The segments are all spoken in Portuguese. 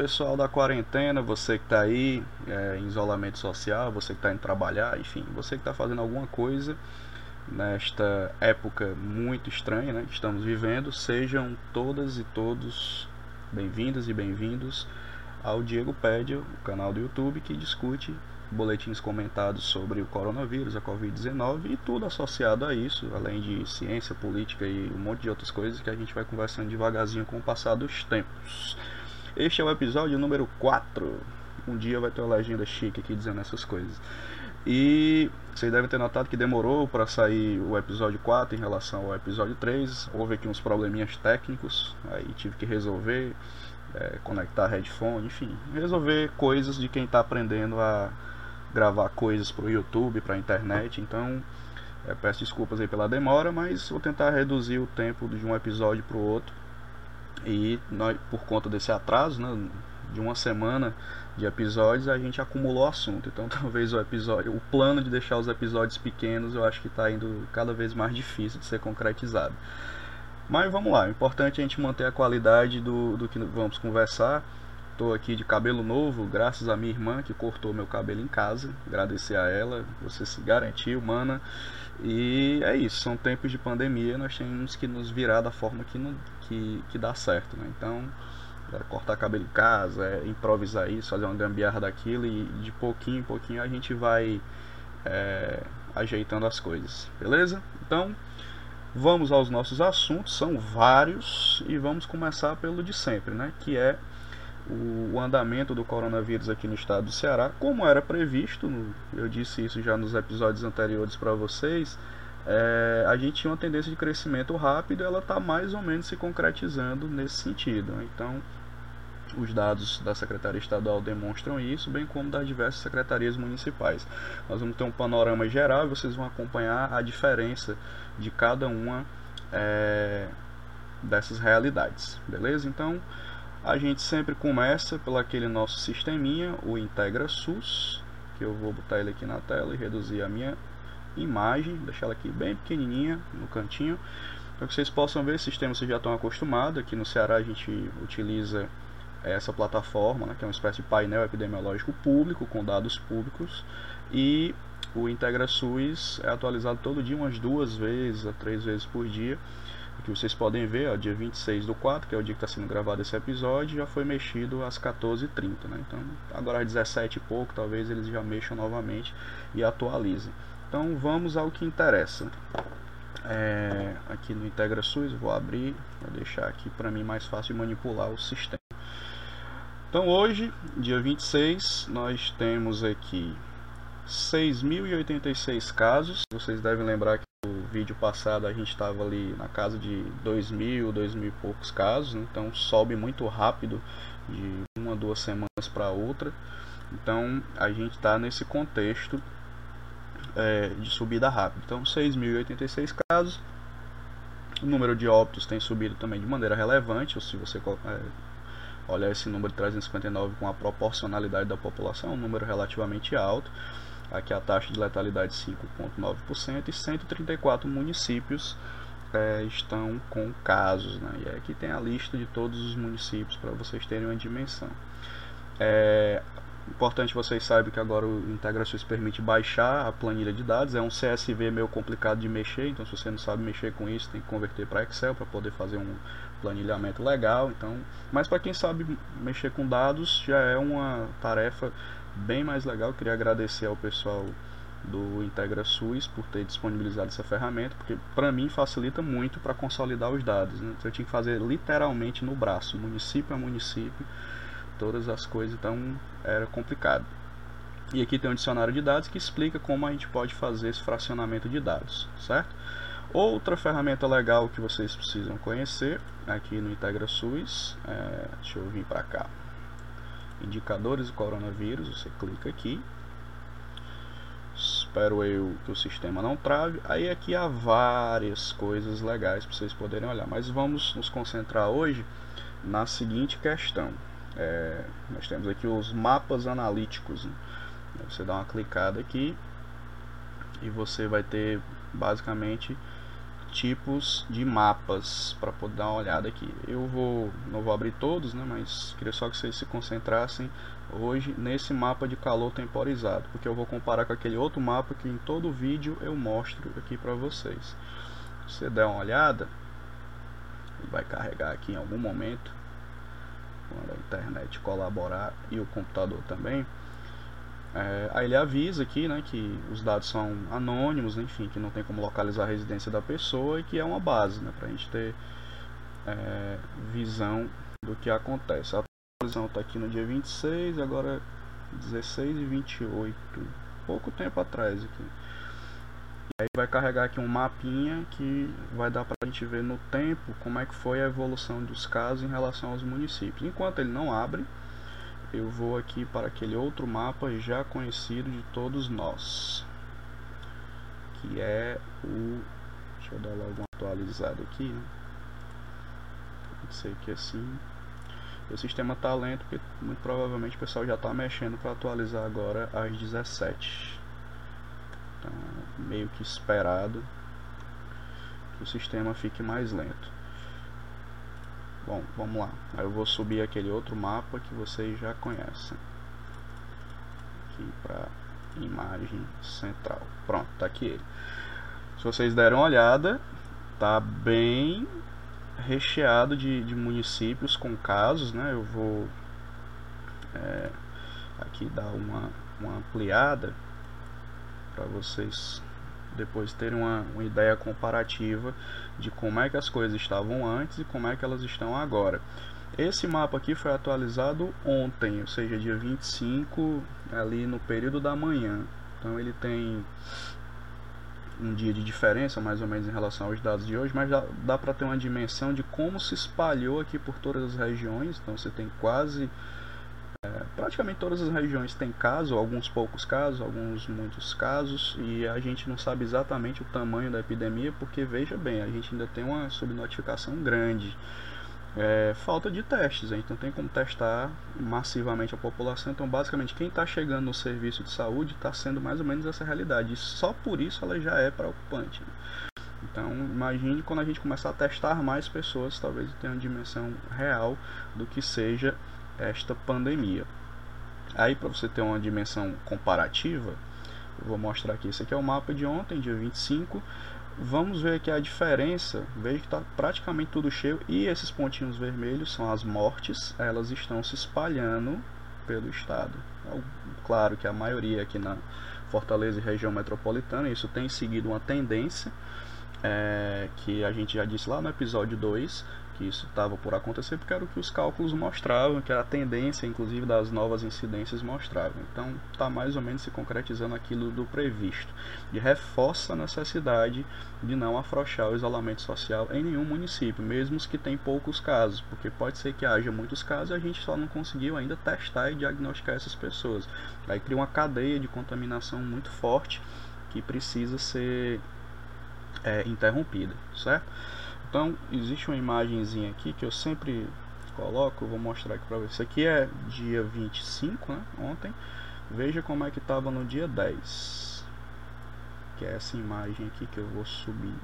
Pessoal da quarentena, você que está aí é, em isolamento social, você que está indo trabalhar, enfim, você que está fazendo alguma coisa nesta época muito estranha né, que estamos vivendo, sejam todas e todos bem-vindas e bem-vindos ao Diego Pédio, o canal do YouTube que discute boletins comentados sobre o coronavírus, a Covid-19 e tudo associado a isso, além de ciência, política e um monte de outras coisas que a gente vai conversando devagarzinho com o passar dos tempos. Este é o episódio número 4. Um dia vai ter uma legenda chique aqui dizendo essas coisas. E vocês devem ter notado que demorou para sair o episódio 4 em relação ao episódio 3. Houve aqui uns probleminhas técnicos, aí tive que resolver, é, conectar headphone, enfim, resolver coisas de quem está aprendendo a gravar coisas para o YouTube, para a internet. Então, é, peço desculpas aí pela demora, mas vou tentar reduzir o tempo de um episódio para o outro e nós, por conta desse atraso, né, de uma semana de episódios, a gente acumulou assunto. Então talvez o episódio, o plano de deixar os episódios pequenos, eu acho que está indo cada vez mais difícil de ser concretizado. Mas vamos lá, o importante é a gente manter a qualidade do, do que vamos conversar. Estou aqui de cabelo novo, graças à minha irmã que cortou meu cabelo em casa. Agradecer a ela, você se garantiu, mana. E é isso, são tempos de pandemia, nós temos que nos virar da forma que, não, que, que dá certo. Né? Então, é cortar cabelo em casa, é improvisar isso, fazer uma gambiarra daquilo e de pouquinho em pouquinho a gente vai é, ajeitando as coisas, beleza? Então, vamos aos nossos assuntos, são vários e vamos começar pelo de sempre, né? Que é o, andamento do coronavírus aqui no estado do Ceará, como era previsto, eu disse isso já nos episódios anteriores para vocês, é, a gente tinha uma tendência de crescimento rápido, ela está mais ou menos se concretizando nesse sentido. Então, os dados da Secretaria Estadual demonstram isso, bem como das diversas secretarias municipais. Nós vamos ter um panorama geral e vocês vão acompanhar a diferença de cada uma é, dessas realidades, beleza? Então, a gente sempre começa pelo aquele nosso sisteminha, o Integra SUS, que eu vou botar ele aqui na tela e reduzir a minha imagem, deixar ela aqui bem pequenininha no cantinho, para que vocês possam ver, sistema vocês já estão acostumados, aqui no Ceará a gente utiliza essa plataforma, né, que é uma espécie de painel epidemiológico público, com dados públicos, e o Integra SUS é atualizado todo dia, umas duas vezes a três vezes por dia, que vocês podem ver, ó, dia 26 do 4, que é o dia que está sendo gravado esse episódio, já foi mexido às 14h30. Né? Então, agora às 17 e pouco, talvez eles já mexam novamente e atualizem. Então, vamos ao que interessa. É, aqui no Integra SUS, vou abrir, vou deixar aqui para mim mais fácil manipular o sistema. Então, hoje, dia 26, nós temos aqui 6.086 casos. Vocês devem lembrar que no vídeo passado a gente estava ali na casa de 2.000, 2.000 e poucos casos, né? então sobe muito rápido de uma, duas semanas para outra. Então a gente está nesse contexto é, de subida rápida. Então 6.086 casos. O número de óbitos tem subido também de maneira relevante, ou se você é, olhar esse número de 359 com a proporcionalidade da população, é um número relativamente alto. Aqui a taxa de letalidade 5,9% e 134 municípios é, estão com casos. Né? E aqui tem a lista de todos os municípios para vocês terem uma dimensão. É importante vocês saibam que agora o IntegraSUS permite baixar a planilha de dados. É um CSV meio complicado de mexer, então se você não sabe mexer com isso, tem que converter para Excel para poder fazer um planilhamento legal. Então, mas para quem sabe mexer com dados já é uma tarefa bem mais legal. Queria agradecer ao pessoal do Integra SUS por ter disponibilizado essa ferramenta, porque para mim facilita muito para consolidar os dados. Né? Então, eu tinha que fazer literalmente no braço, município a município, todas as coisas, então era complicado. E aqui tem um dicionário de dados que explica como a gente pode fazer esse fracionamento de dados, certo? Outra ferramenta legal que vocês precisam conhecer aqui no Integra SUS, é, deixa eu vir para cá, indicadores do coronavírus, você clica aqui. Espero eu que o sistema não trave. Aí aqui há várias coisas legais para vocês poderem olhar. Mas vamos nos concentrar hoje na seguinte questão. É, nós temos aqui os mapas analíticos. Né? Você dá uma clicada aqui e você vai ter basicamente tipos de mapas para poder dar uma olhada aqui. Eu vou não vou abrir todos, né, mas queria só que vocês se concentrassem hoje nesse mapa de calor temporizado, porque eu vou comparar com aquele outro mapa que em todo vídeo eu mostro aqui para vocês. Se você der uma olhada, ele vai carregar aqui em algum momento, quando a internet colaborar e o computador também. É, aí ele avisa aqui né, que os dados são anônimos, enfim, que não tem como localizar a residência da pessoa e que é uma base né, para a gente ter é, visão do que acontece. A atualização está aqui no dia 26, agora 16 e 28, pouco tempo atrás aqui. E aí vai carregar aqui um mapinha que vai dar para a gente ver no tempo como é que foi a evolução dos casos em relação aos municípios. Enquanto ele não abre, eu vou aqui para aquele outro mapa já conhecido de todos nós que é o deixa eu dar logo uma atualizada aqui né? pode ser que assim o sistema está lento porque muito provavelmente o pessoal já está mexendo para atualizar agora às 17 então meio que esperado que o sistema fique mais lento Bom, vamos lá. Aí eu vou subir aquele outro mapa que vocês já conhecem. Aqui para imagem central. Pronto, tá aqui ele. Se vocês deram uma olhada, tá bem recheado de, de municípios com casos, né? Eu vou é, aqui dar uma, uma ampliada para vocês depois terem uma, uma ideia comparativa de como é que as coisas estavam antes e como é que elas estão agora. Esse mapa aqui foi atualizado ontem, ou seja, dia 25, ali no período da manhã. Então ele tem um dia de diferença, mais ou menos, em relação aos dados de hoje, mas dá, dá para ter uma dimensão de como se espalhou aqui por todas as regiões. Então você tem quase praticamente todas as regiões têm casos, alguns poucos casos, alguns muitos casos, e a gente não sabe exatamente o tamanho da epidemia, porque veja bem, a gente ainda tem uma subnotificação grande. É, falta de testes, então tem como testar massivamente a população. Então, basicamente, quem está chegando no serviço de saúde está sendo mais ou menos essa realidade. E só por isso ela já é preocupante. Né? Então, imagine quando a gente começar a testar mais pessoas, talvez tenha uma dimensão real do que seja esta pandemia. Aí, para você ter uma dimensão comparativa, eu vou mostrar aqui. Esse aqui é o mapa de ontem, dia 25. Vamos ver aqui a diferença. Veja que está praticamente tudo cheio. E esses pontinhos vermelhos são as mortes. Elas estão se espalhando pelo estado. É claro que a maioria aqui na Fortaleza e região metropolitana. Isso tem seguido uma tendência. É, que a gente já disse lá no episódio 2, que isso estava por acontecer, porque era o que os cálculos mostravam, que era a tendência, inclusive, das novas incidências mostravam. Então, está mais ou menos se concretizando aquilo do previsto. E reforça a necessidade de não afrouxar o isolamento social em nenhum município, mesmo os que têm poucos casos, porque pode ser que haja muitos casos e a gente só não conseguiu ainda testar e diagnosticar essas pessoas. Aí cria uma cadeia de contaminação muito forte que precisa ser é, interrompida, certo? Então, existe uma imagenzinha aqui que eu sempre coloco, vou mostrar aqui para vocês. Isso aqui é dia 25, né, ontem. Veja como é que estava no dia 10. Que é essa imagem aqui que eu vou subir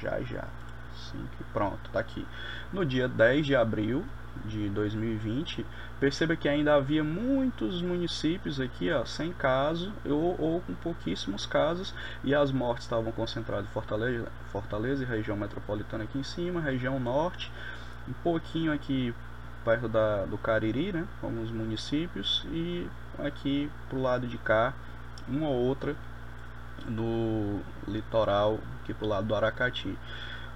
já já. Assim pronto, tá aqui. No dia 10 de abril de 2020, perceba que ainda havia muitos municípios aqui, ó, sem caso ou, ou com pouquíssimos casos e as mortes estavam concentradas em Fortaleza, Fortaleza e região metropolitana aqui em cima, região norte, um pouquinho aqui perto da, do Cariri, né, alguns municípios e aqui pro lado de cá uma ou outra no litoral aqui pro lado do Aracati.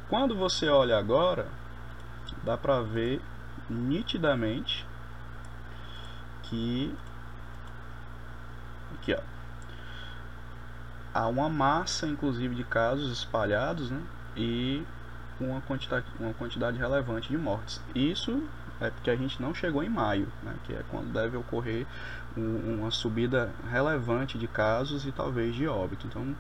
Quando você olha agora, dá para ver nitidamente que aqui ó há uma massa inclusive de casos espalhados né, e uma quantidade, uma quantidade relevante de mortes isso é porque a gente não chegou em maio né, que é quando deve ocorrer um, uma subida relevante de casos e talvez de óbito então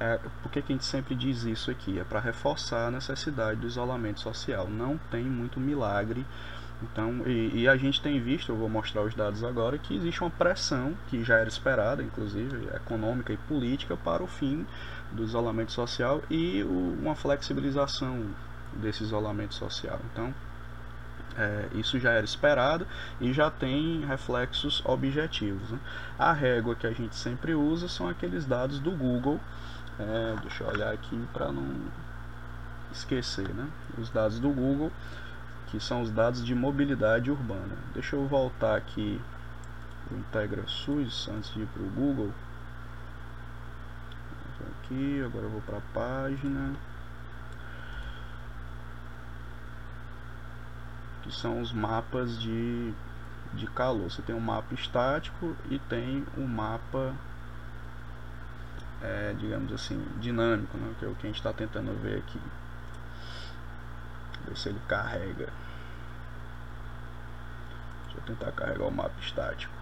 É, por que, que a gente sempre diz isso aqui? É para reforçar a necessidade do isolamento social. Não tem muito milagre. Então, e, e, a gente tem visto, eu vou mostrar os dados agora, que existe uma pressão, que já era esperada, inclusive, econômica e política, para o fim do isolamento social e o, uma flexibilização desse isolamento social. Então, é, isso já era esperado e já tem reflexos objetivos. Né? A régua que a gente sempre usa são aqueles dados do Google. É, deixa eu olhar aqui para não esquecer, né? Os dados do Google, que são os dados de mobilidade urbana. Deixa eu voltar aqui o Integra SUS antes de ir para o Google. Aqui, agora eu vou para a página. que são os mapas de, de calor. Você tem um mapa estático e tem um mapa, é, digamos assim, dinâmico, né? que é o que a gente está tentando ver aqui. Ver se ele carrega. Deixa eu tentar carregar o mapa estático.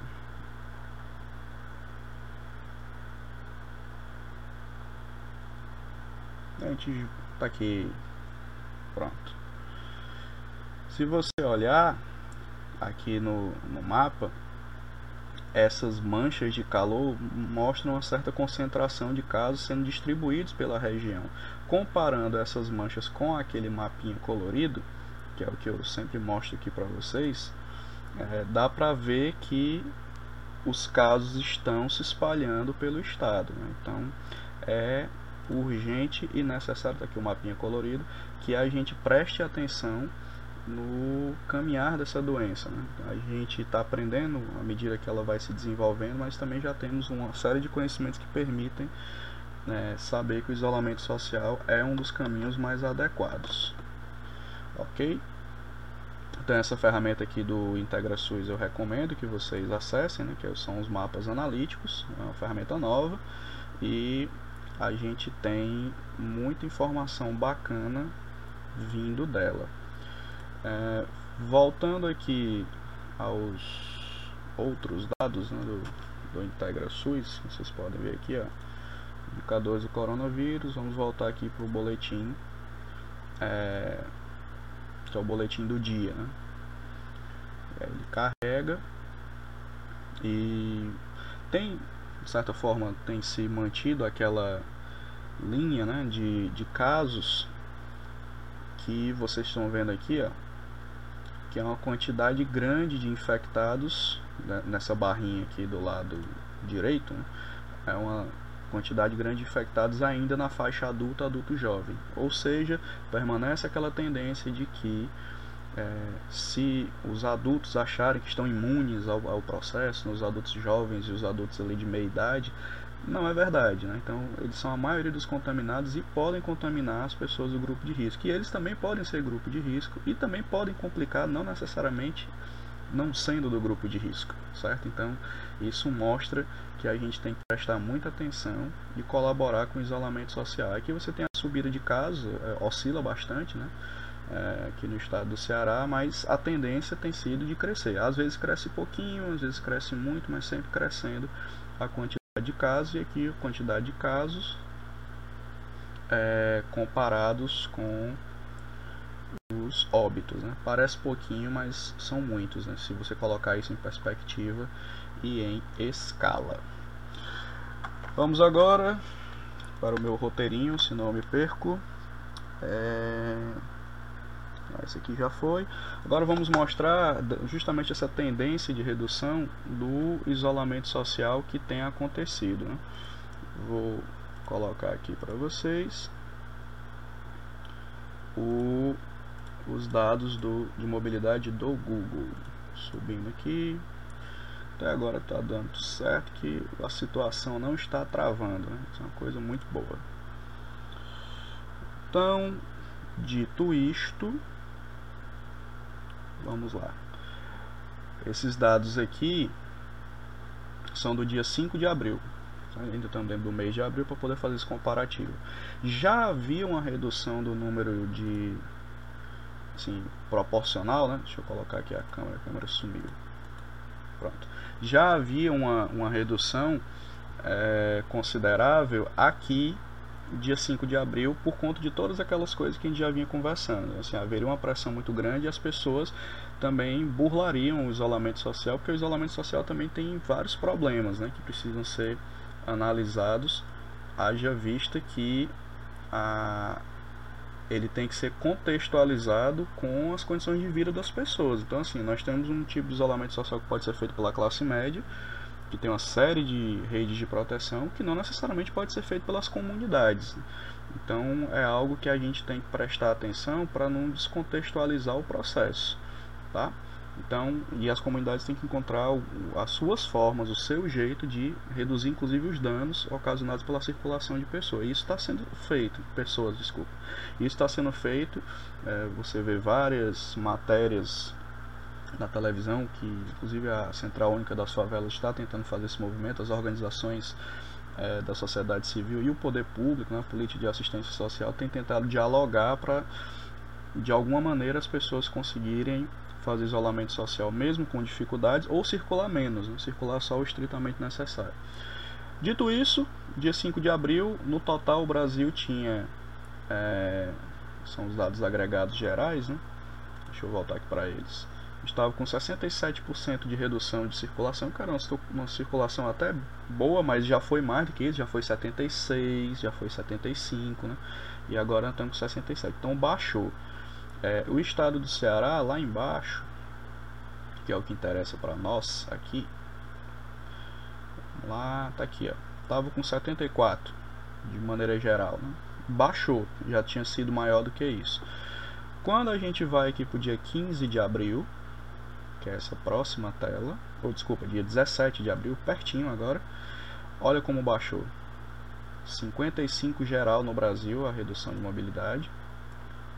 A gente tá aqui. Pronto. Se você olhar aqui no, no mapa, essas manchas de calor mostram uma certa concentração de casos sendo distribuídos pela região. Comparando essas manchas com aquele mapinha colorido, que é o que eu sempre mostro aqui para vocês, é, dá para ver que os casos estão se espalhando pelo estado. Né? Então é urgente e necessário, tá aqui o mapinha colorido, que a gente preste atenção no caminhar dessa doença. Né? A gente está aprendendo à medida que ela vai se desenvolvendo, mas também já temos uma série de conhecimentos que permitem né, saber que o isolamento social é um dos caminhos mais adequados. Ok? Então essa ferramenta aqui do IntegraSUS eu recomendo que vocês acessem, né, que são os mapas analíticos, é uma ferramenta nova e a gente tem muita informação bacana vindo dela. É, voltando aqui aos outros dados né, do, do IntegraSUS, vocês podem ver aqui, ó, do coronavírus, vamos voltar aqui para o boletim, é, que é o boletim do dia, né? Ele carrega e tem, de certa forma, tem se mantido aquela linha né, de, de casos que vocês estão vendo aqui, ó, que é uma quantidade grande de infectados né, nessa barrinha aqui do lado direito, né? é uma quantidade grande de infectados ainda na faixa adulta, adulto jovem. Ou seja, permanece aquela tendência de que é, se os adultos acharem que estão imunes ao, ao processo, né, os adultos jovens e os adultos ali de meia idade, não é verdade, né? Então, eles são a maioria dos contaminados e podem contaminar as pessoas do grupo de risco. E eles também podem ser grupo de risco e também podem complicar, não necessariamente não sendo do grupo de risco, certo? Então, isso mostra que a gente tem que prestar muita atenção e colaborar com o isolamento social. Aqui você tem a subida de casos, é, oscila bastante, né? É, aqui no estado do Ceará, mas a tendência tem sido de crescer. Às vezes cresce pouquinho, às vezes cresce muito, mas sempre crescendo a quantidade de casos e aqui a quantidade de casos é, comparados com os óbitos. Né? Parece pouquinho, mas são muitos, né? se você colocar isso em perspectiva e em escala. Vamos agora para o meu roteirinho, se não me perco. É... Esse aqui já foi. Agora vamos mostrar justamente essa tendência de redução do isolamento social que tem acontecido. Né? Vou colocar aqui para vocês o, os dados do, de mobilidade do Google. Subindo aqui. Até agora está dando certo que a situação não está travando. Né? Isso é uma coisa muito boa. Então, dito isto, Vamos lá. Esses dados aqui são do dia 5 de abril. Ainda estamos dentro do mês de abril para poder fazer esse comparativo. Já havia uma redução do número de assim, proporcional, né? Deixa eu colocar aqui a câmera, a câmera sumiu. Pronto. Já havia uma, uma redução é, considerável aqui dia 5 de abril por conta de todas aquelas coisas que a gente já vinha conversando. Assim, haveria uma pressão muito grande e as pessoas também burlariam o isolamento social, porque o isolamento social também tem vários problemas né, que precisam ser analisados, haja vista que a, ele tem que ser contextualizado com as condições de vida das pessoas. Então, assim, nós temos um tipo de isolamento social que pode ser feito pela classe média, que tem uma série de redes de proteção, que não necessariamente pode ser feito pelas comunidades. Então, é algo que a gente tem que prestar atenção para não descontextualizar o processo tá? Então, e as comunidades têm que encontrar as suas formas, o seu jeito de reduzir, inclusive, os danos ocasionados pela circulação de pessoas. Isso está sendo feito, pessoas, desculpa. Isso está sendo feito. É, você vê várias matérias na televisão que, inclusive, a Central Única das Favelas está tentando fazer esse movimento. As organizações é, da sociedade civil e o poder público, né, a política de assistência social, têm tentado dialogar para, de alguma maneira, as pessoas conseguirem fazer isolamento social mesmo com dificuldades ou circular menos, né? circular só o estritamente necessário. Dito isso, dia 5 de abril, no total o Brasil tinha, é, são os dados agregados gerais, né? deixa eu voltar aqui para eles, estava com 67% de redução de circulação, cara, uma circulação até boa, mas já foi mais do que isso, já foi 76, já foi 75, né? e agora estamos com 67, então baixou. É, o estado do Ceará, lá embaixo, que é o que interessa para nós aqui, lá, tá aqui, ó, tava com 74 de maneira geral, né? baixou, já tinha sido maior do que isso. Quando a gente vai aqui para o dia 15 de abril, que é essa próxima tela, ou desculpa, dia 17 de abril, pertinho agora, olha como baixou. 55 geral no Brasil a redução de mobilidade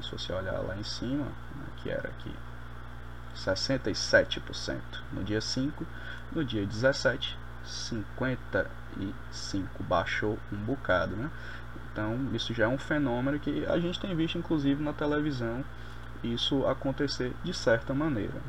se você olhar lá em cima, que era aqui 67% no dia 5, no dia 17, 55 baixou um bocado, né? Então, isso já é um fenômeno que a gente tem visto inclusive na televisão isso acontecer de certa maneira.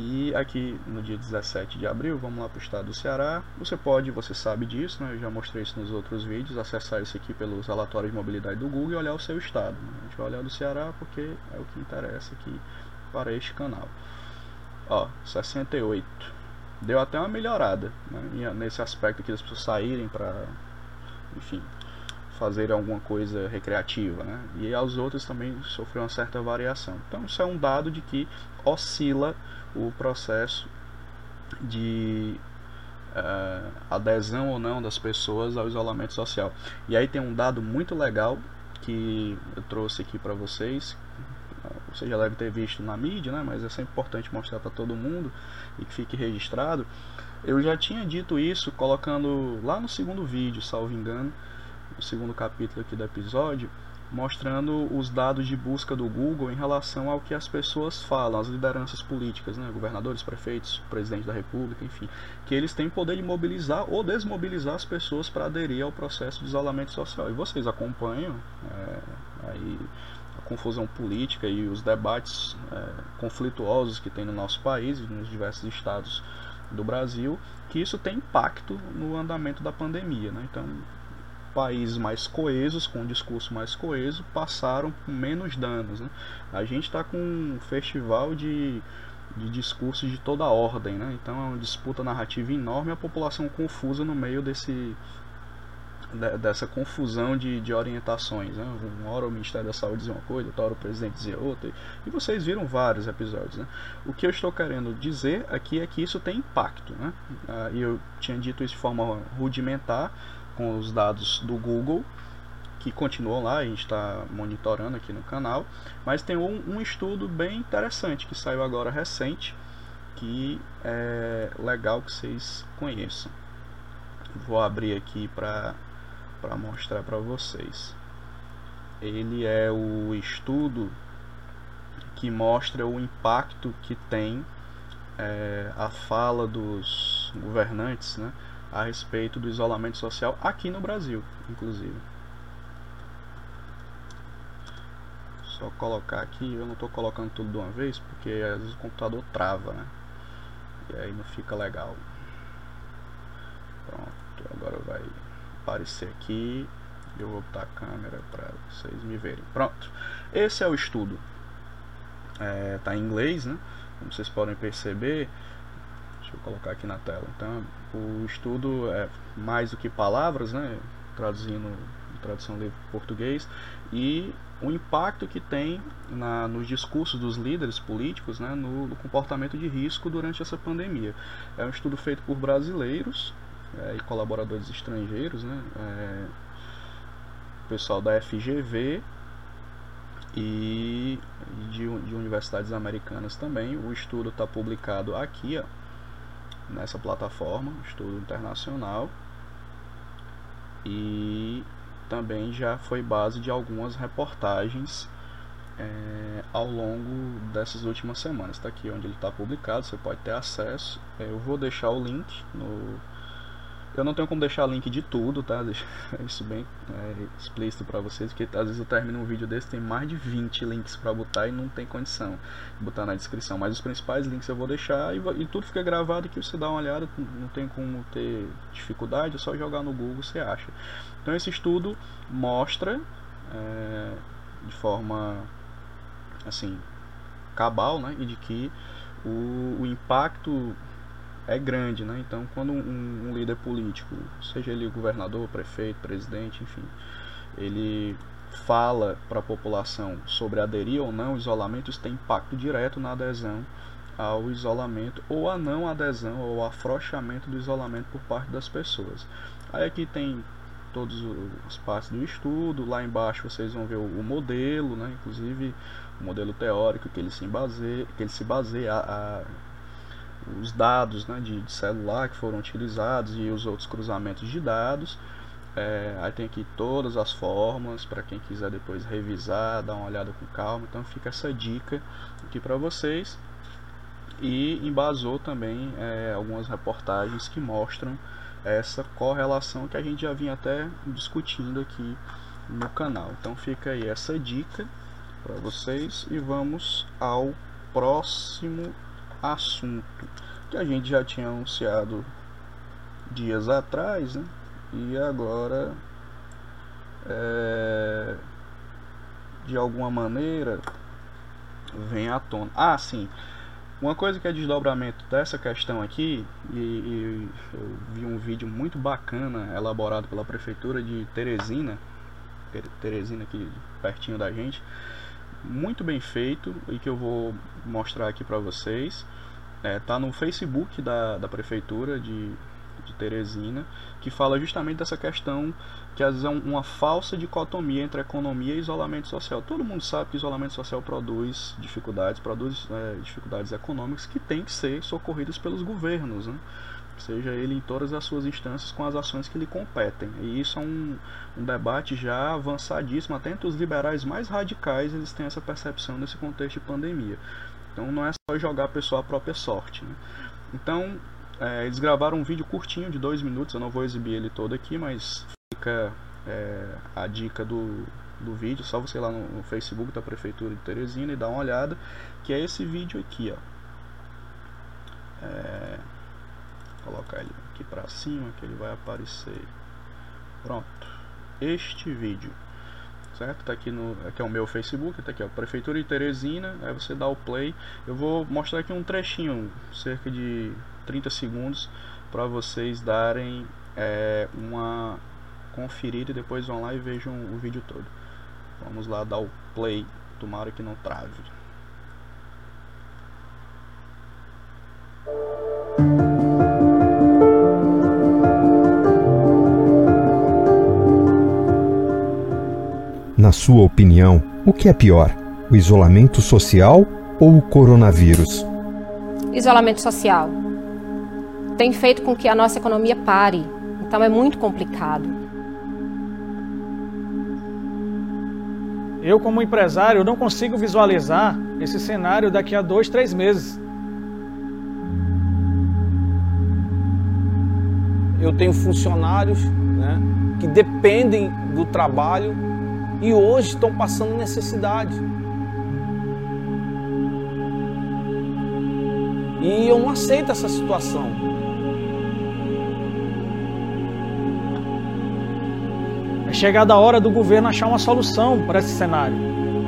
E aqui no dia 17 de abril, vamos lá para o estado do Ceará. Você pode, você sabe disso, né? eu já mostrei isso nos outros vídeos, acessar isso aqui pelos relatórios de mobilidade do Google e olhar o seu estado. Né? A gente vai olhar do Ceará porque é o que interessa aqui para este canal. Ó, 68. Deu até uma melhorada né? nesse aspecto aqui das pessoas saírem para, enfim, fazer alguma coisa recreativa, né? E aos outros também sofreu uma certa variação. Então isso é um dado de que oscila o processo de uh, adesão ou não das pessoas ao isolamento social. E aí tem um dado muito legal que eu trouxe aqui para vocês. Você já deve ter visto na mídia, né? mas é sempre importante mostrar para todo mundo e que fique registrado. Eu já tinha dito isso colocando lá no segundo vídeo, salvo engano, no segundo capítulo aqui do episódio, mostrando os dados de busca do Google em relação ao que as pessoas falam, as lideranças políticas, né, governadores, prefeitos, presidente da república, enfim, que eles têm poder de mobilizar ou desmobilizar as pessoas para aderir ao processo de isolamento social. E vocês acompanham é, aí a confusão política e os debates é, conflituosos que tem no nosso país, nos diversos estados do Brasil, que isso tem impacto no andamento da pandemia. Né? Então, países mais coesos, com um discurso mais coeso, passaram com menos danos. Né? A gente está com um festival de, de discursos de toda ordem, né? então é uma disputa narrativa enorme a população confusa no meio desse, dessa confusão de, de orientações. Né? Uma hora o Ministério da Saúde dizia uma coisa, outra hora o presidente dizia outra. E vocês viram vários episódios. Né? O que eu estou querendo dizer aqui é que isso tem impacto. Né? Ah, eu tinha dito isso de forma rudimentar, com os dados do Google, que continuam lá, a gente está monitorando aqui no canal, mas tem um, um, estudo bem interessante que saiu agora recente, que é legal que vocês conheçam. Vou abrir aqui para mostrar para vocês. Ele é o estudo que mostra o impacto que tem é, a fala dos governantes, né? A respeito do isolamento social aqui no Brasil, inclusive. Só colocar aqui, eu não estou colocando tudo de uma vez, porque às vezes o computador trava, né? E aí não fica legal. Pronto, agora vai aparecer aqui Eu vou botar a câmera para vocês me verem. Pronto. Esse é o estudo. É, tá em inglês, né? Como vocês podem perceber, deixa eu colocar aqui na tela. Então, o estudo é mais do que palavras, né? Traduzindo tradução livre português e o impacto que tem na, nos discursos dos líderes políticos né, no, no, comportamento de risco durante essa pandemia. É um estudo feito por brasileiros é, e colaboradores estrangeiros, né, é, pessoal da FGV e de, de universidades americanas também. O estudo está publicado aqui ó, nessa plataforma, estudo internacional. E também já foi base de algumas reportagens é, ao longo dessas últimas semanas. Está aqui onde ele está publicado, você pode ter acesso. É, eu vou deixar o link no. Eu não tenho como deixar link de tudo, tá? Deixa isso bem é, explícito para vocês, porque às vezes eu termino um vídeo desse tem mais de 20 links para botar e não tem condição de botar na descrição. Mas os principais links eu vou deixar e, e tudo fica gravado que você dá uma olhada, não tem como ter dificuldade, é só jogar no Google você acha. Então esse estudo mostra é, de forma assim cabal, né, e de que o, o impacto é grande, né? Então, quando um, um, líder político, seja ele governador, prefeito, presidente, enfim, ele fala para a população sobre aderir ou não ao isolamento, isso tem impacto direto na adesão ao isolamento ou a não adesão ou afrouxamento do isolamento por parte das pessoas. Aí aqui tem todas as partes do estudo. Lá embaixo vocês vão ver o, o modelo, né? inclusive o modelo teórico que ele se baseia, que ele se baseia a, a os dados né, de, de, celular que foram utilizados e os outros cruzamentos de dados. É, aí tem aqui todas as formas para quem quiser depois revisar, dar uma olhada com calma. Então fica essa dica aqui para vocês. E embasou também é, algumas reportagens que mostram essa correlação que a gente já vinha até discutindo aqui no canal. Então fica aí essa dica para vocês e vamos ao próximo assunto que a gente já tinha anunciado dias atrás, né? E agora é, de alguma maneira vem à tona. Ah, sim. Uma coisa que é desdobramento dessa questão aqui, e, e, eu vi um vídeo muito bacana elaborado pela prefeitura de Teresina, Teresina aqui pertinho da gente, muito bem feito e que eu vou mostrar aqui para vocês. É, tá no Facebook da, da prefeitura de, de Teresina, que fala justamente dessa questão que às vezes é uma falsa dicotomia entre economia e isolamento social. Todo mundo sabe que isolamento social produz dificuldades, produz é, dificuldades econômicas que têm que ser socorridas pelos governos, né? Seja ele em todas as suas instâncias com as ações que lhe competem. E isso é um, um debate já avançadíssimo, até entre os liberais mais radicais eles têm essa percepção nesse contexto de pandemia. Então não é só jogar a pessoa à própria sorte. Né? Então é, eles gravaram um vídeo curtinho de dois minutos, eu não vou exibir ele todo aqui, mas fica é, a dica do, do vídeo, só você ir lá no, no, Facebook da Prefeitura de Teresina e dar uma olhada, que é esse vídeo aqui, ó. É, colocar ele aqui para cima que ele vai aparecer. Pronto. Este vídeo, certo? Tá aqui no, aqui é o meu Facebook, tá aqui, ó, Prefeitura de Teresina. Aí você dá o play. Eu vou mostrar aqui um trechinho, cerca de 30 segundos, para vocês darem é, uma conferir e depois vão lá e vejam o vídeo todo. Vamos lá dar o play, tomara que não trave. Na sua opinião, o que é pior, o isolamento social ou o coronavírus? Isolamento social tem feito com que a nossa economia pare, então é muito complicado. Eu, como empresário, não consigo visualizar esse cenário daqui a dois, três meses. Eu tenho funcionários né, que dependem do trabalho e hoje estão passando necessidade. E eu não aceito essa situação. chegada a hora do governo achar uma solução para esse cenário.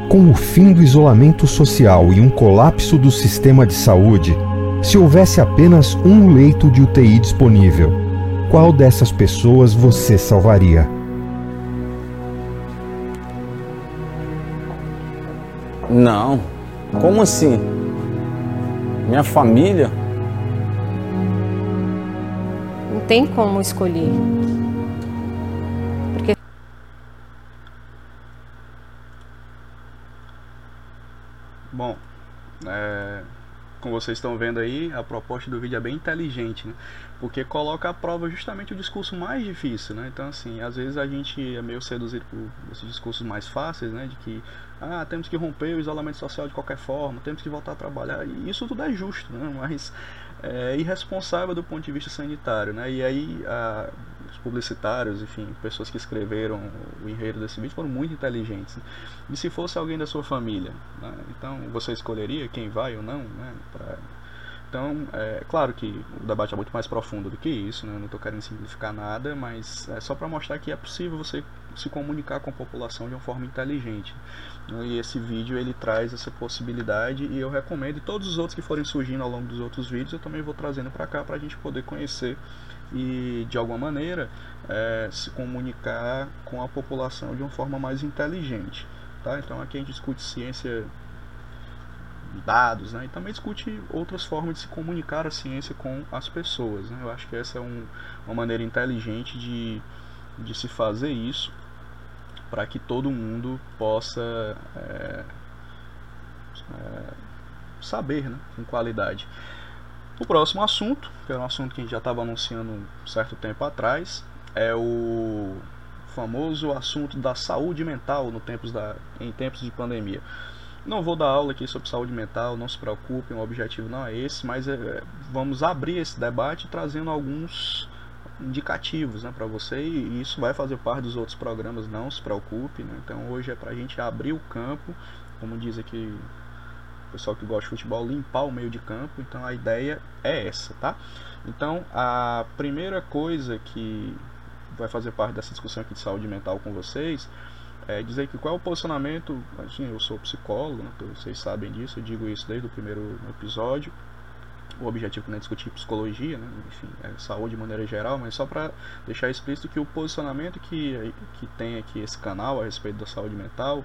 Com o fim do isolamento social e um colapso do sistema de saúde, se houvesse apenas um leito de UTI disponível, qual dessas pessoas você salvaria? Não. Como assim? Minha família? Não tem como escolher. Porque Bom, é, como vocês estão vendo aí, a proposta do vídeo é bem inteligente, né? Porque coloca à prova justamente o discurso mais difícil, né? Então, assim, às vezes a gente é meio seduzido por esses discursos mais fáceis, né? De que, ah, temos que romper o isolamento social de qualquer forma, temos que voltar a trabalhar. E isso tudo é justo, né? Mas é irresponsável do ponto de vista sanitário, né? E aí, a, os publicitários, enfim, pessoas que escreveram o enredo desse vídeo foram muito inteligentes. E se fosse alguém da sua família, né? então você escolheria quem vai ou não, né? Pra... Então, é claro que o debate é muito mais profundo do que isso, né? não estou querendo simplificar nada, mas é só para mostrar que é possível você se comunicar com a população de uma forma inteligente. Né? E esse vídeo ele traz essa possibilidade e eu recomendo, e todos os outros que forem surgindo ao longo dos outros vídeos eu também vou trazendo para cá para a gente poder conhecer e de alguma maneira é, se comunicar com a população de uma forma mais inteligente. Tá? Então aqui a gente discute ciência dados né? e também discute outras formas de se comunicar a ciência com as pessoas. Né? Eu acho que essa é um, uma maneira inteligente de, de se fazer isso para que todo mundo possa é, é, saber né? com qualidade. O próximo assunto, que é um assunto que a gente já estava anunciando um certo tempo atrás, é o famoso assunto da saúde mental no tempos da, em tempos de pandemia. Não vou dar aula aqui sobre saúde mental, não se preocupem, o objetivo não é esse, mas é, vamos abrir esse debate trazendo alguns indicativos né, para você e isso vai fazer parte dos outros programas, não se preocupe. Né? Então hoje é para a gente abrir o campo, como diz aqui pessoal que gosta de futebol, limpar o meio de campo. Então a ideia é essa, tá? Então a primeira coisa que vai fazer parte dessa discussão aqui de saúde mental com vocês é dizer que qual é o posicionamento. Assim, eu sou psicólogo, né, vocês sabem disso, eu digo isso desde o primeiro episódio. O objetivo não é discutir psicologia, né, enfim, é saúde de maneira geral, mas só para deixar explícito que o posicionamento que, que tem aqui esse canal a respeito da saúde mental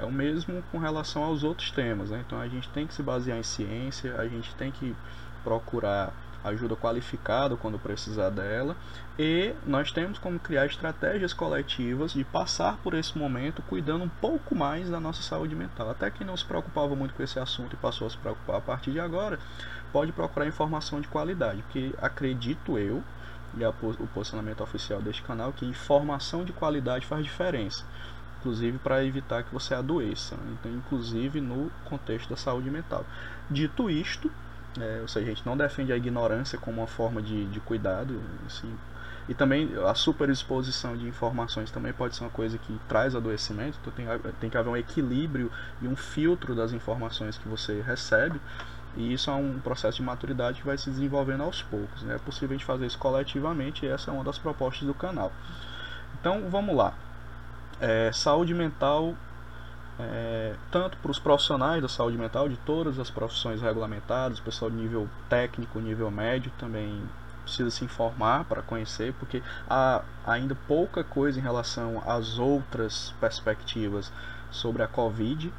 é o mesmo com relação aos outros temas. Né? Então a gente tem que se basear em ciência, a gente tem que procurar ajuda qualificada quando precisar dela e nós temos como criar estratégias coletivas de passar por esse momento cuidando um pouco mais da nossa saúde mental. Até quem não se preocupava muito com esse assunto e passou a se preocupar a partir de agora, pode procurar informação de qualidade, porque acredito eu, e o posicionamento oficial deste canal, que informação de qualidade faz diferença inclusive para evitar que você adoeça, né? então, inclusive no contexto da saúde mental. Dito isto, é, ou seja, a gente não defende a ignorância como uma forma de, de cuidado, assim, e também a superexposição de informações também pode ser uma coisa que traz adoecimento, então tem, tem que haver um equilíbrio e um filtro das informações que você recebe, e isso é um processo de maturidade que vai se desenvolvendo aos poucos. Né? É possível a gente fazer isso coletivamente e essa é uma das propostas do canal. Então vamos lá é, saúde mental, é, tanto para os profissionais da saúde mental, de todas as profissões regulamentadas, pessoal de nível técnico, nível médio também precisa se informar para conhecer, porque há ainda pouca coisa em relação às outras perspectivas sobre a Covid.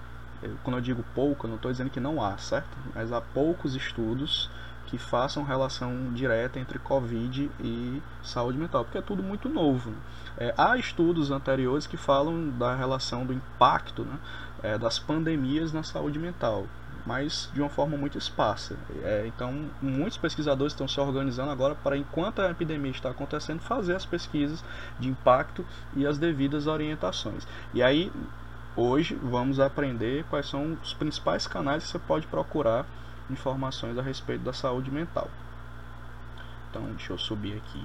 Quando eu digo pouco, eu não estou dizendo que não há, certo? Mas há poucos estudos que façam relação direta entre Covid e saúde mental, porque é tudo muito novo. Né? É, há estudos anteriores que falam da relação do impacto né, é, das pandemias na saúde mental, mas de uma forma muito esparsa. É, então, muitos pesquisadores estão se organizando agora para, enquanto a epidemia está acontecendo, fazer as pesquisas de impacto e as devidas orientações. E aí, hoje, vamos aprender quais são os principais canais que você pode procurar informações a respeito da saúde mental. Então, deixa eu subir aqui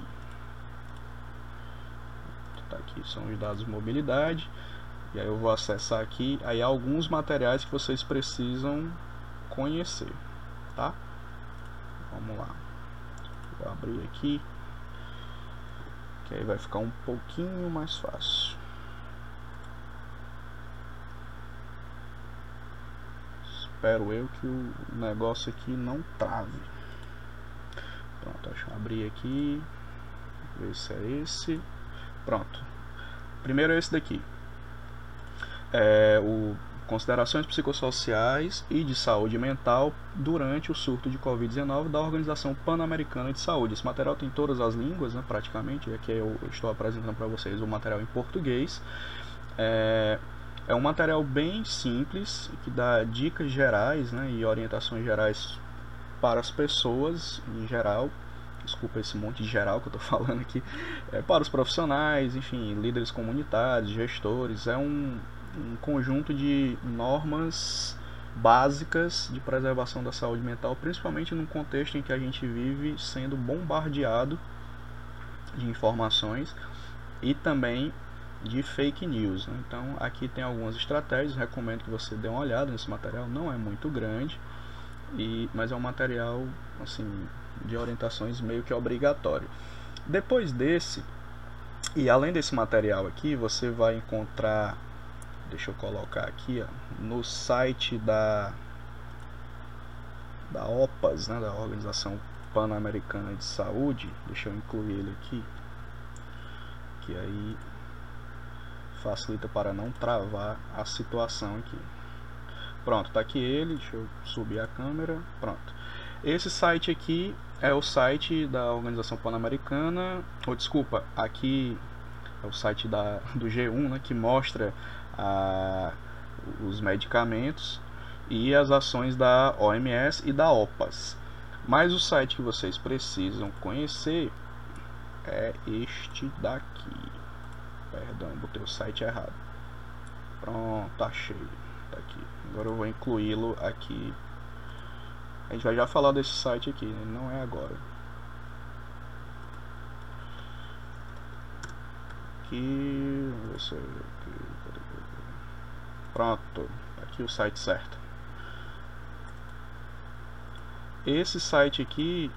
tá aqui são os dados de mobilidade e aí eu vou acessar aqui aí alguns materiais que vocês precisam conhecer tá? Vamos lá. Vou abrir aqui que aí vai ficar um pouquinho mais fácil. Espero eu que o negócio aqui não trave. Pronto deixa eu abrir aqui ver se é esse. Pronto. Primeiro é esse daqui. É o considerações psicossociais e de saúde mental durante o surto de Covid-19 da Organização Pan-Americana de Saúde. Esse material tem todas as línguas, né, praticamente. Aqui eu estou apresentando para vocês o material em português. É, é um material bem simples, que dá dicas gerais né, e orientações gerais para as pessoas em geral. Desculpa esse monte de geral que eu estou falando aqui. É, para os profissionais, enfim, líderes comunitários, gestores. É um, um conjunto de normas básicas de preservação da saúde mental, principalmente num contexto em que a gente vive sendo bombardeado de informações e também de fake news. Né? Então, aqui tem algumas estratégias. Recomendo que você dê uma olhada nesse material. Não é muito grande, e mas é um material assim de orientações meio que obrigatório. Depois desse e além desse material aqui, você vai encontrar deixa eu colocar aqui ó, no site da da OPAS, né, da Organização Pan-Americana de Saúde, deixa eu incluir ele aqui, que aí facilita para não travar a situação aqui. Pronto, tá aqui ele, deixa eu subir a câmera, pronto. Esse site aqui é o site da Organização Pan-Americana, ou desculpa, aqui é o site da, do G1, né, que mostra a, os medicamentos e as ações da OMS e da OPAS. Mas o site que vocês precisam conhecer é este daqui. Perdão, botei o site errado. Pronto, achei. Tá aqui. Agora eu vou incluí-lo aqui. A gente vai já falar desse site aqui, né? não é agora. Aqui. Pronto, aqui o site certo. Esse site aqui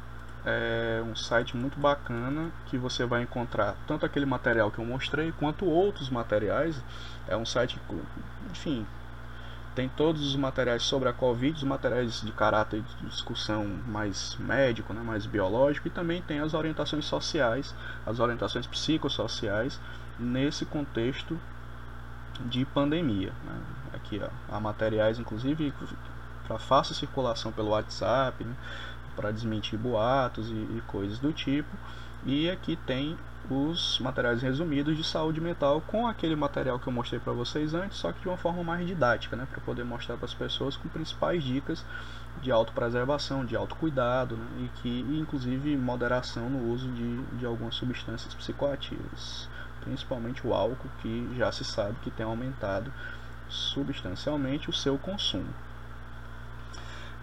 é um site muito bacana que você vai encontrar tanto aquele material que eu mostrei quanto outros materiais. É um site, enfim, tem todos os materiais sobre a Covid, os materiais de caráter de discussão mais médico, né, mais biológico, e também tem as orientações sociais, as orientações psicossociais nesse contexto de pandemia. Né? Aqui ó, há materiais, inclusive, para fácil circulação pelo WhatsApp, né? para desmentir boatos e, e, coisas do tipo. E aqui tem os materiais resumidos de saúde mental com aquele material que eu mostrei para vocês antes, só que de uma forma mais didática, né? para poder mostrar para as pessoas com principais dicas de autopreservação, de autocuidado né? e que inclusive moderação no uso de, de algumas substâncias psicoativas principalmente o álcool, que já se sabe que tem aumentado substancialmente o seu consumo.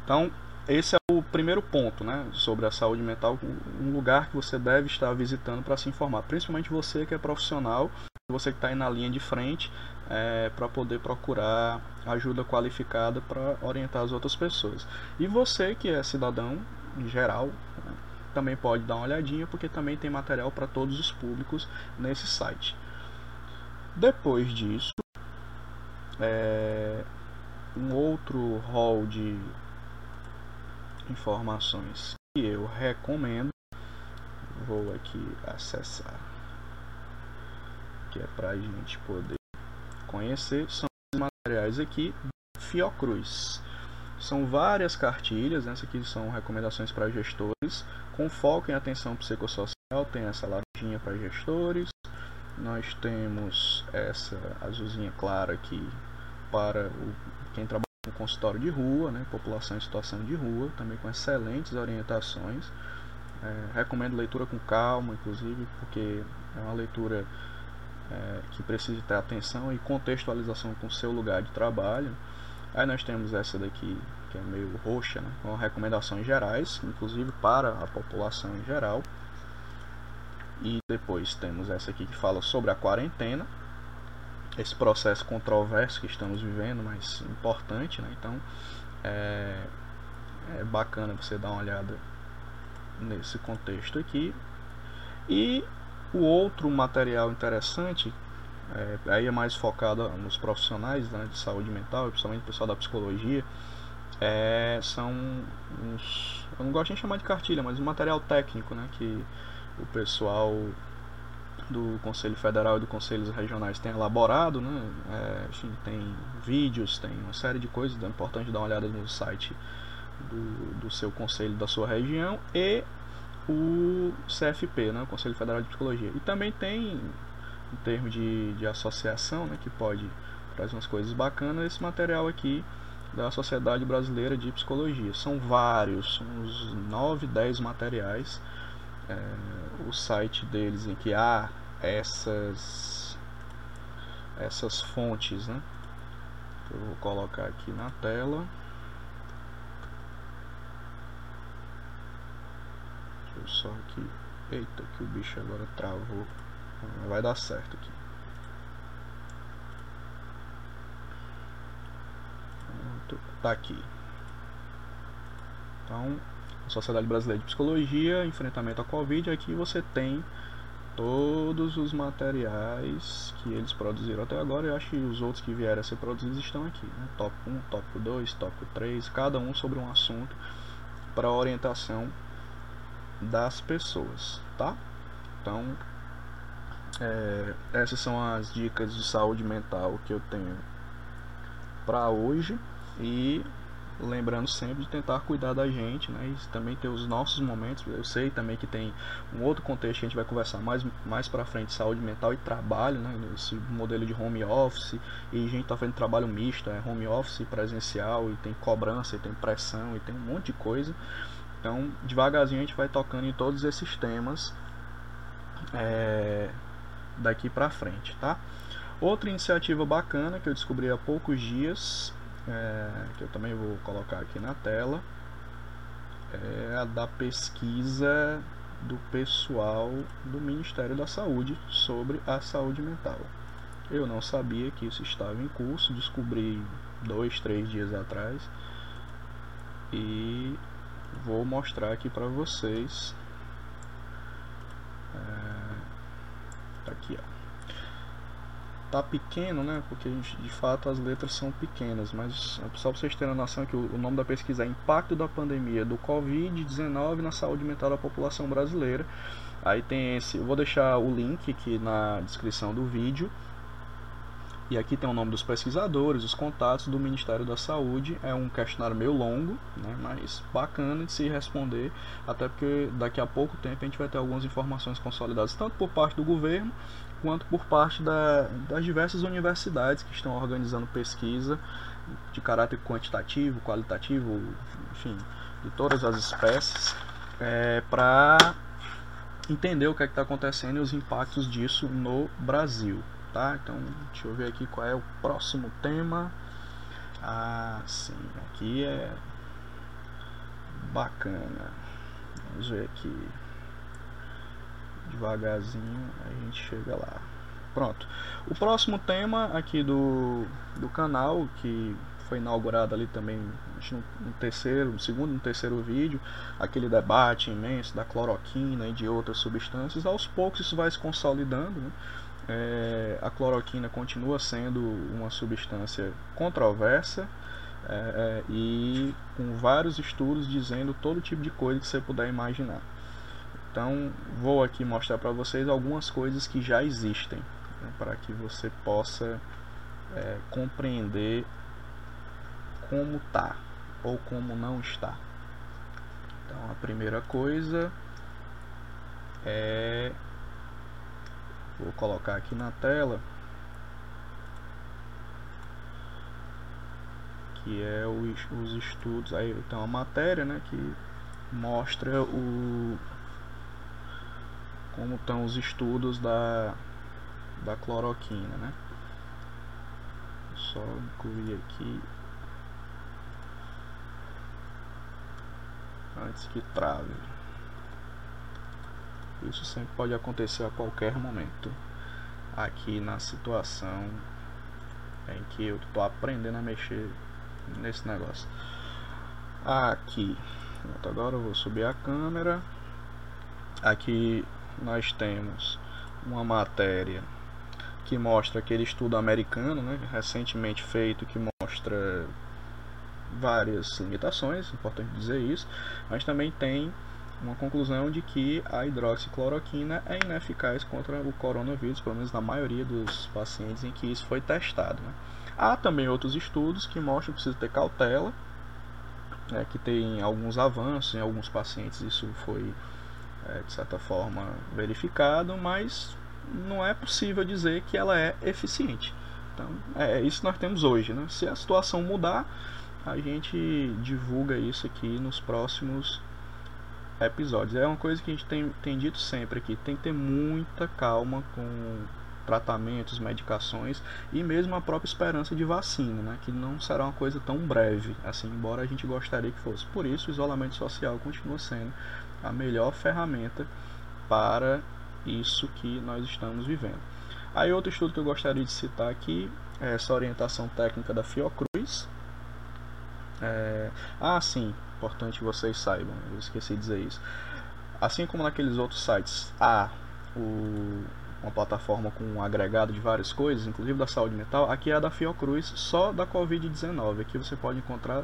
Então, esse é o primeiro ponto né, sobre a saúde mental, um lugar que você deve estar visitando para se informar, principalmente você que é profissional, você que está aí na linha de frente, é, para poder procurar ajuda qualificada para orientar as outras pessoas. E você que é cidadão em geral, né, também pode dar uma olhadinha, porque também tem material para todos os públicos nesse site. Depois disso, é, um outro hall de informações que eu recomendo, vou aqui acessar, que é para a gente poder conhecer, são os materiais aqui Fiocruz. São várias cartilhas, né? essas aqui são recomendações para gestores, com foco em atenção psicossocial, tem essa laranjinha para gestores, nós temos essa azulzinha clara aqui para o, quem trabalha com consultório de rua, né? população em situação de rua, também com excelentes orientações. É, recomendo leitura com calma, inclusive, porque é uma leitura é, que precisa ter atenção e contextualização com o seu lugar de trabalho. Aí nós temos essa daqui, que é meio roxa, né, com recomendações gerais, inclusive para a população em geral. E depois temos essa aqui que fala sobre a quarentena, esse processo controverso que estamos vivendo, mas importante, né? Então é, é bacana você dar uma olhada nesse contexto aqui. E o outro material interessante é, aí é mais focado nos profissionais né, de saúde mental, principalmente o pessoal da psicologia, é, são uns. Eu não gosto de chamar de cartilha, mas um material técnico né, que o pessoal do Conselho Federal e do Conselhos Regionais tem elaborado, né? É, tem vídeos, tem uma série de coisas, é importante dar uma olhada no site do, do seu conselho da sua região e o CFP, né? o Conselho Federal de Psicologia. E também tem, em termos de, de associação, né? que pode trazer umas coisas bacanas, esse material aqui da Sociedade Brasileira de Psicologia. São vários, uns 9, 10 materiais. É, o site deles em que há essas essas fontes, né? Eu vou colocar aqui na tela. Deixa eu só aqui. Eita, que o bicho agora travou. Vai dar certo aqui. Tá aqui. Então, Sociedade Brasileira de Psicologia, enfrentamento à Covid, aqui você tem todos os materiais que eles produziram até agora. Eu acho que os outros que vieram a ser produzidos estão aqui. Né? Tópico 1, tópico 2, tópico 3, cada um sobre um assunto para orientação das pessoas, tá? Então, é, essas são as dicas de saúde mental que eu tenho para hoje e lembrando sempre de tentar cuidar da gente, né? E também ter os nossos momentos. Eu sei também que tem um outro contexto que a gente vai conversar mais, mais para frente, saúde mental e trabalho, né? Esse modelo de home office e a gente tá fazendo trabalho misto, é home office presencial e tem cobrança, e tem pressão e tem um monte de coisa. Então, devagarzinho a gente vai tocando em todos esses temas é, daqui para frente, tá? Outra iniciativa bacana que eu descobri há poucos dias é, que eu também vou colocar aqui na tela, é a da pesquisa do pessoal do Ministério da Saúde sobre a saúde mental. Eu não sabia que isso estava em curso, descobri dois, três dias atrás e vou mostrar aqui para vocês. É, tá aqui, ó tá pequeno, né? Porque de fato as letras são pequenas, mas só para vocês terem a noção que o nome da pesquisa é Impacto da Pandemia do Covid-19 na Saúde Mental da População Brasileira. Aí tem esse, eu vou deixar o link aqui na descrição do vídeo. E aqui tem o nome dos pesquisadores, os contatos do Ministério da Saúde. É um questionário meio longo, né, mas bacana de se responder, até porque daqui a pouco tempo a gente vai ter algumas informações consolidadas, tanto por parte do governo quanto por parte da, das diversas universidades que estão organizando pesquisa de caráter quantitativo, qualitativo, enfim, de todas as espécies, é, para entender o que é está acontecendo e os impactos disso no Brasil. Tá? Então, deixa eu ver aqui qual é o próximo tema. Ah, sim, aqui é bacana. Vamos ver aqui devagarzinho a gente chega lá. Pronto. O próximo tema aqui do, do canal, que foi inaugurado ali também no, terceiro, segundo no terceiro vídeo, aquele debate imenso da cloroquina e de outras substâncias, aos poucos isso vai se consolidando. Né? É, a cloroquina continua sendo uma substância controversa é, é e com vários estudos dizendo todo tipo de coisa que você puder imaginar. Então, vou aqui mostrar para vocês algumas coisas que já existem, né, para que você possa é, compreender como está ou como não está. Então, a primeira coisa é vou colocar aqui na tela que é os, os estudos aí tem uma matéria né que mostra o como estão os estudos da, da cloroquina, né? Só incluir aqui antes que trave. Isso sempre pode acontecer a qualquer momento aqui na situação em que eu estou aprendendo a mexer nesse negócio. Aqui, agora eu vou subir a câmera. Aqui nós temos uma matéria que mostra aquele estudo americano, né, recentemente feito, que mostra várias limitações, importante dizer isso, mas também tem uma conclusão de que a hidroxicloroquina é ineficaz contra o coronavírus, pelo menos na maioria dos pacientes em que isso foi testado. Né? Há também outros estudos que mostram que precisa ter cautela, né, que tem alguns avanços em alguns pacientes, isso foi é, de certa forma verificado, mas não é possível dizer que ela é eficiente. Então, é, é isso que nós temos hoje. Né? Se a situação mudar, a gente divulga isso aqui nos próximos episódios. É uma coisa que a gente tem, tem dito sempre aqui: tem que ter muita calma com tratamentos, medicações e mesmo a própria esperança de vacina, né? que não será uma coisa tão breve, assim, embora a gente gostaria que fosse. Por isso, o isolamento social continua sendo a melhor ferramenta para isso que nós estamos vivendo. Aí outro estudo que eu gostaria de citar aqui é essa orientação técnica da Fiocruz. É... Ah, sim, importante vocês saibam, eu esqueci de dizer isso. Assim como naqueles outros sites há o... uma plataforma com um agregado de várias coisas, inclusive da saúde mental, aqui é a da Fiocruz, só da Covid-19. Aqui você pode encontrar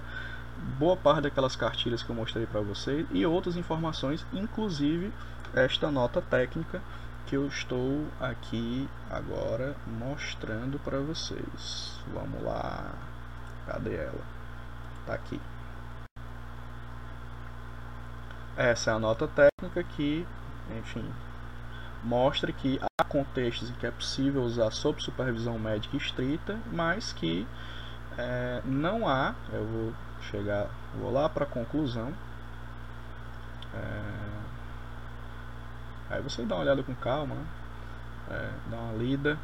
boa parte daquelas cartilhas que eu mostrei para vocês e outras informações, inclusive esta nota técnica que eu estou aqui agora mostrando para vocês. Vamos lá. Cadê ela? Tá aqui. Essa é a nota técnica que, enfim, mostra que há contextos em que é possível usar sob supervisão médica estrita, mas que é, não há, eu vou chegar, vou lá para a conclusão. É, Aí você dá uma olhada com calma, né? é, dá uma lida.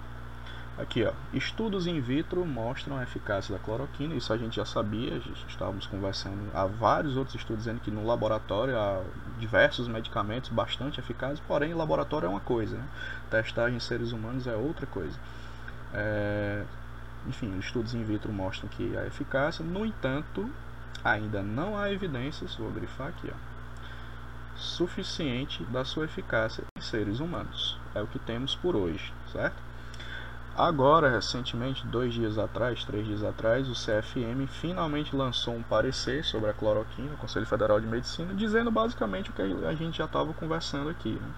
Aqui, ó, estudos in vitro mostram a eficácia da cloroquina, isso a gente já sabia, estávamos conversando, há vários outros estudos dizendo que no laboratório há diversos medicamentos bastante eficazes, porém laboratório é uma coisa, né? testagem em seres humanos é outra coisa. É, enfim, estudos in vitro mostram que há eficácia, no entanto, ainda não há evidências, vou grifar aqui, ó, suficiente da sua eficácia em seres humanos. É o que temos por hoje, certo? Agora, recentemente, dois dias atrás, três dias atrás, o CFM finalmente lançou um parecer sobre a cloroquina, o Conselho Federal de Medicina, dizendo basicamente o que a gente já estava conversando aqui. Né?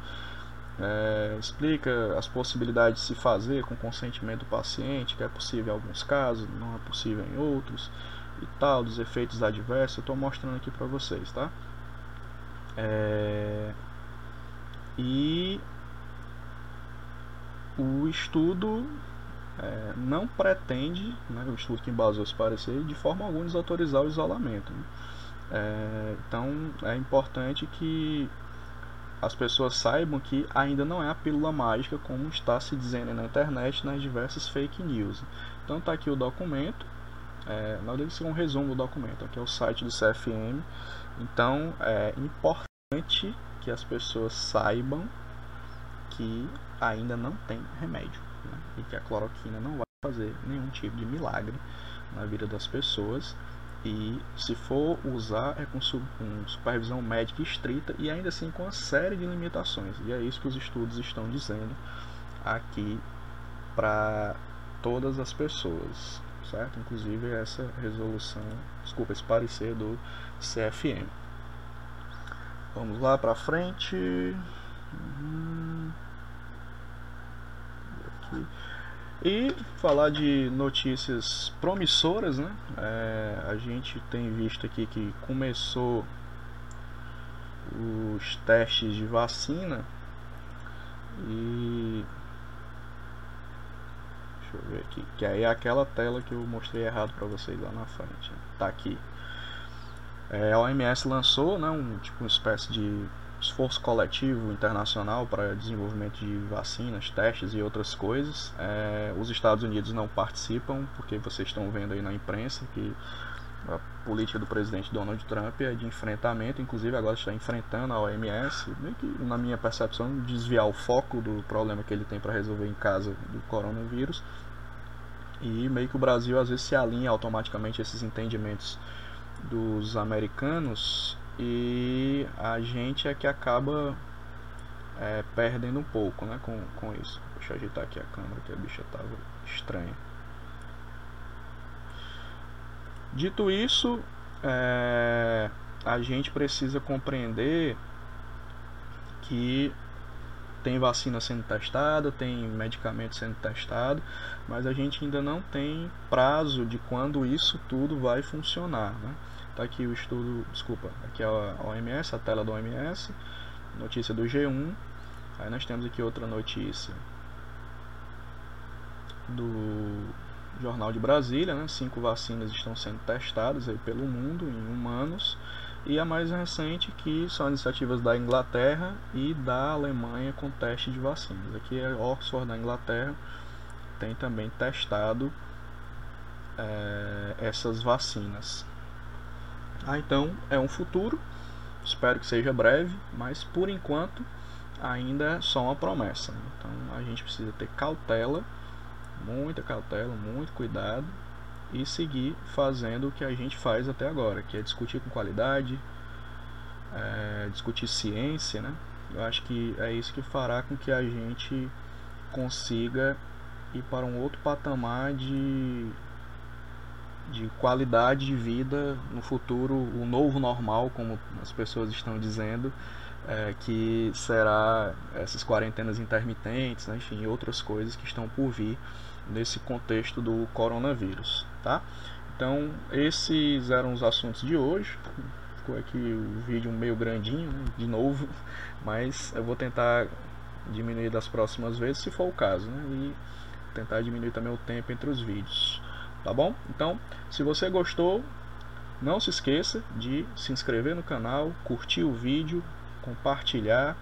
É, explica as possibilidades de se fazer com consentimento do paciente, que é possível em alguns casos, não é possível em outros, e tal, dos efeitos adversos. Eu estou mostrando aqui para vocês, tá? É, e o estudo é, não pretende, né, o estudo que embasou esse parecer, de forma alguma desautorizar o isolamento. Né? É, então é importante que as pessoas saibam que ainda não é a pílula mágica como está se dizendo na internet nas diversas fake news. Então está aqui o documento, é, na verdade isso é um resumo do documento, aqui é o site do CFM então é importante que as pessoas saibam que ainda não tem remédio né? e que a cloroquina não vai fazer nenhum tipo de milagre na vida das pessoas. E se for usar é com, supervisão médica estrita e ainda assim com uma série de limitações. E é isso que os estudos estão dizendo aqui para todas as pessoas certo inclusive essa resolução desculpa esse parecer do CFM. Vamos lá para frente. Uhum. Aqui. E falar de notícias promissoras, né? É, a gente tem visto aqui que começou os testes de vacina e deixa eu ver aqui, que aí é aquela tela que eu mostrei errado para vocês lá na frente. Tá aqui. É, a OMS lançou né, um, tipo, uma espécie de esforço coletivo internacional para desenvolvimento de vacinas, testes e outras coisas. É, os Estados Unidos não participam, porque vocês estão vendo aí na imprensa que a política do presidente Donald Trump é de enfrentamento, inclusive agora está enfrentando a OMS, meio que, na minha percepção, desviar o foco do problema que ele tem para resolver em casa do coronavírus. E meio que o Brasil às vezes se alinha automaticamente a esses entendimentos dos americanos e a gente é que acaba é, perdendo um pouco né, com, com isso. Deixa eu ajeitar aqui a câmera que a bicha estava estranha. Dito isso, é, a gente precisa compreender que tem vacina sendo testada, tem medicamento sendo testado, mas a gente ainda não tem prazo de quando isso tudo vai funcionar. Né? Tá aqui o estudo, desculpa, aqui é a OMS, a tela do OMS, notícia do G1. Aí nós temos aqui outra notícia do Jornal de Brasília, né? Cinco vacinas estão sendo testadas aí pelo mundo em humanos. E a mais recente que são iniciativas da Inglaterra e da Alemanha com teste de vacinas. Aqui é Oxford da Inglaterra tem também testado é, essas vacinas. Ah, então é um futuro, espero que seja breve, mas por enquanto ainda é só uma promessa. Então a gente precisa ter cautela muita cautela, muito cuidado e seguir fazendo o que a gente faz até agora, que é discutir com qualidade, é, discutir ciência, né? Eu acho que é isso que fará com que a gente consiga ir para um outro patamar de, de qualidade de vida no futuro, o novo normal, como as pessoas estão dizendo, é, que será essas quarentenas intermitentes, né? enfim, outras coisas que estão por vir nesse contexto do coronavírus, tá? Então, esses eram os assuntos de hoje. Ficou aqui o vídeo meio grandinho, né? de novo, mas eu vou tentar diminuir das próximas vezes, se for o caso, né? E tentar diminuir também o tempo entre os vídeos, tá bom? Então, se você gostou, não se esqueça de se inscrever no canal, curtir o vídeo, compartilhar,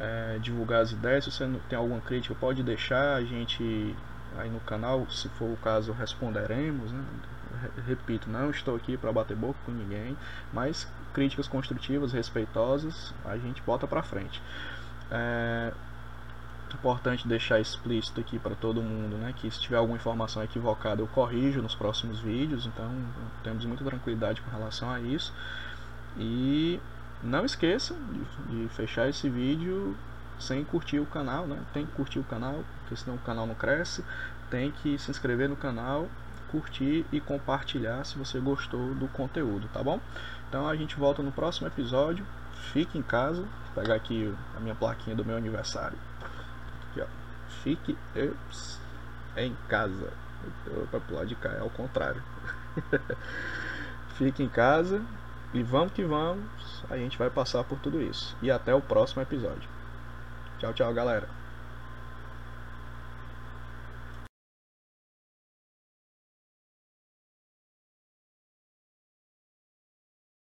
é, divulgar as ideias. Se você tem alguma crítica, pode deixar, a gente aí no canal, se for o caso, responderemos. Né? Repito, não estou aqui para bater boca com ninguém, mas críticas construtivas, respeitosas, a gente bota para frente. É importante deixar explícito aqui para todo mundo, né, que se tiver alguma informação equivocada eu corrijo nos próximos vídeos, então temos muita tranquilidade com relação a isso. E não esqueça de, de fechar esse vídeo sem curtir o canal, né? Tem que curtir o canal, porque senão o canal não cresce. Tem que se inscrever no canal, curtir e compartilhar se você gostou do conteúdo, tá bom? Então a gente volta no próximo episódio. Fique em casa. Vou pegar aqui a minha plaquinha do meu aniversário. Aqui, ó. Fique ups, em casa. Para pular de cá, é ao contrário. Fique em casa e vamos que vamos. A gente vai passar por tudo isso. E até o próximo episódio. Tchau, tchau, galera.